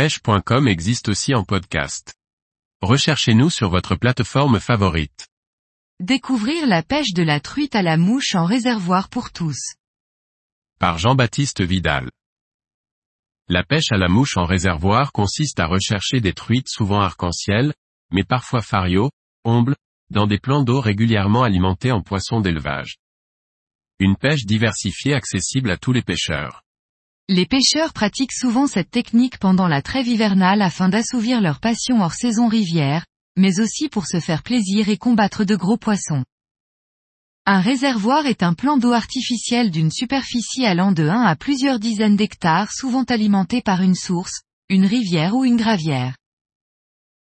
pêche.com existe aussi en podcast. Recherchez-nous sur votre plateforme favorite. Découvrir la pêche de la truite à la mouche en réservoir pour tous. Par Jean-Baptiste Vidal. La pêche à la mouche en réservoir consiste à rechercher des truites souvent arc-en-ciel, mais parfois fario, omble, dans des plans d'eau régulièrement alimentés en poissons d'élevage. Une pêche diversifiée accessible à tous les pêcheurs. Les pêcheurs pratiquent souvent cette technique pendant la trêve hivernale afin d'assouvir leur passion hors saison rivière, mais aussi pour se faire plaisir et combattre de gros poissons. Un réservoir est un plan d'eau artificiel d'une superficie allant de 1 à plusieurs dizaines d'hectares souvent alimenté par une source, une rivière ou une gravière.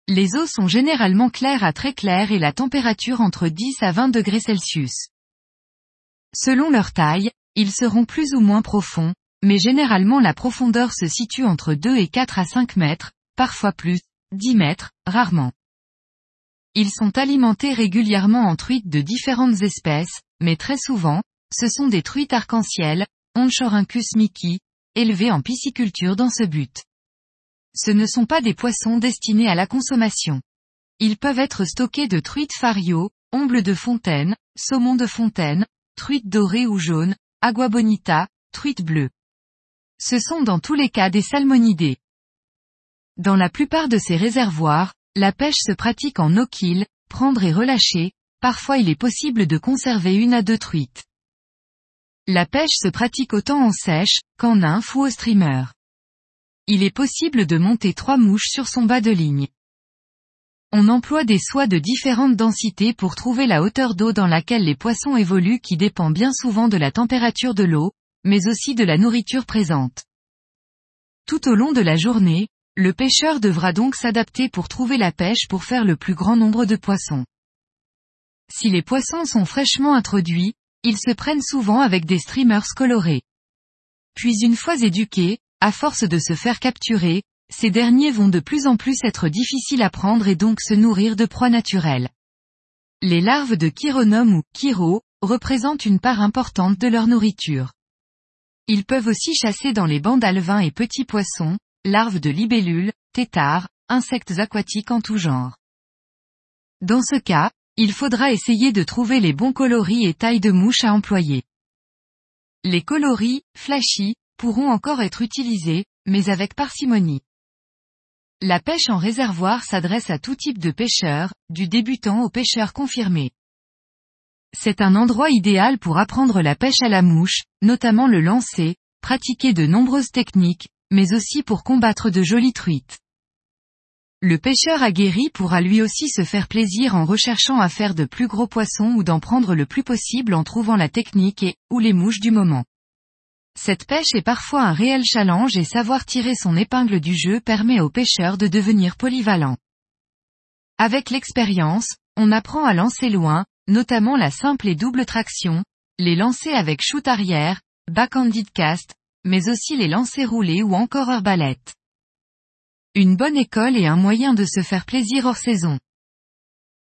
Les eaux sont généralement claires à très claires et la température entre 10 à 20 degrés Celsius. Selon leur taille, ils seront plus ou moins profonds, mais généralement la profondeur se situe entre 2 et 4 à 5 mètres, parfois plus, 10 mètres, rarement. Ils sont alimentés régulièrement en truites de différentes espèces, mais très souvent, ce sont des truites arc-en-ciel, Onchorhynchus mickey, élevées en pisciculture dans ce but. Ce ne sont pas des poissons destinés à la consommation. Ils peuvent être stockés de truites fario, omble de fontaine, saumon de fontaine, truites dorées ou jaunes, agua bonita, truites bleues. Ce sont dans tous les cas des salmonidés. Dans la plupart de ces réservoirs, la pêche se pratique en no-kill, prendre et relâcher, parfois il est possible de conserver une à deux truites. La pêche se pratique autant en sèche, qu'en nymphe ou au streamer. Il est possible de monter trois mouches sur son bas de ligne. On emploie des soies de différentes densités pour trouver la hauteur d'eau dans laquelle les poissons évoluent qui dépend bien souvent de la température de l'eau, mais aussi de la nourriture présente. Tout au long de la journée, le pêcheur devra donc s'adapter pour trouver la pêche pour faire le plus grand nombre de poissons. Si les poissons sont fraîchement introduits, ils se prennent souvent avec des streamers colorés. Puis une fois éduqués, à force de se faire capturer, ces derniers vont de plus en plus être difficiles à prendre et donc se nourrir de proies naturelles. Les larves de chironome ou chiro représentent une part importante de leur nourriture. Ils peuvent aussi chasser dans les bancs d'alevins et petits poissons, larves de libellules, têtards, insectes aquatiques en tout genre. Dans ce cas, il faudra essayer de trouver les bons coloris et tailles de mouches à employer. Les coloris, flashy, pourront encore être utilisés, mais avec parcimonie. La pêche en réservoir s'adresse à tout type de pêcheurs, du débutant au pêcheur confirmé. C'est un endroit idéal pour apprendre la pêche à la mouche, notamment le lancer, pratiquer de nombreuses techniques, mais aussi pour combattre de jolies truites. Le pêcheur aguerri pourra lui aussi se faire plaisir en recherchant à faire de plus gros poissons ou d'en prendre le plus possible en trouvant la technique et, ou les mouches du moment. Cette pêche est parfois un réel challenge et savoir tirer son épingle du jeu permet au pêcheur de devenir polyvalent. Avec l'expérience, on apprend à lancer loin, notamment la simple et double traction, les lancer avec shoot arrière, back-handed cast, mais aussi les lancers roulés ou encore arbalète. Une bonne école et un moyen de se faire plaisir hors saison.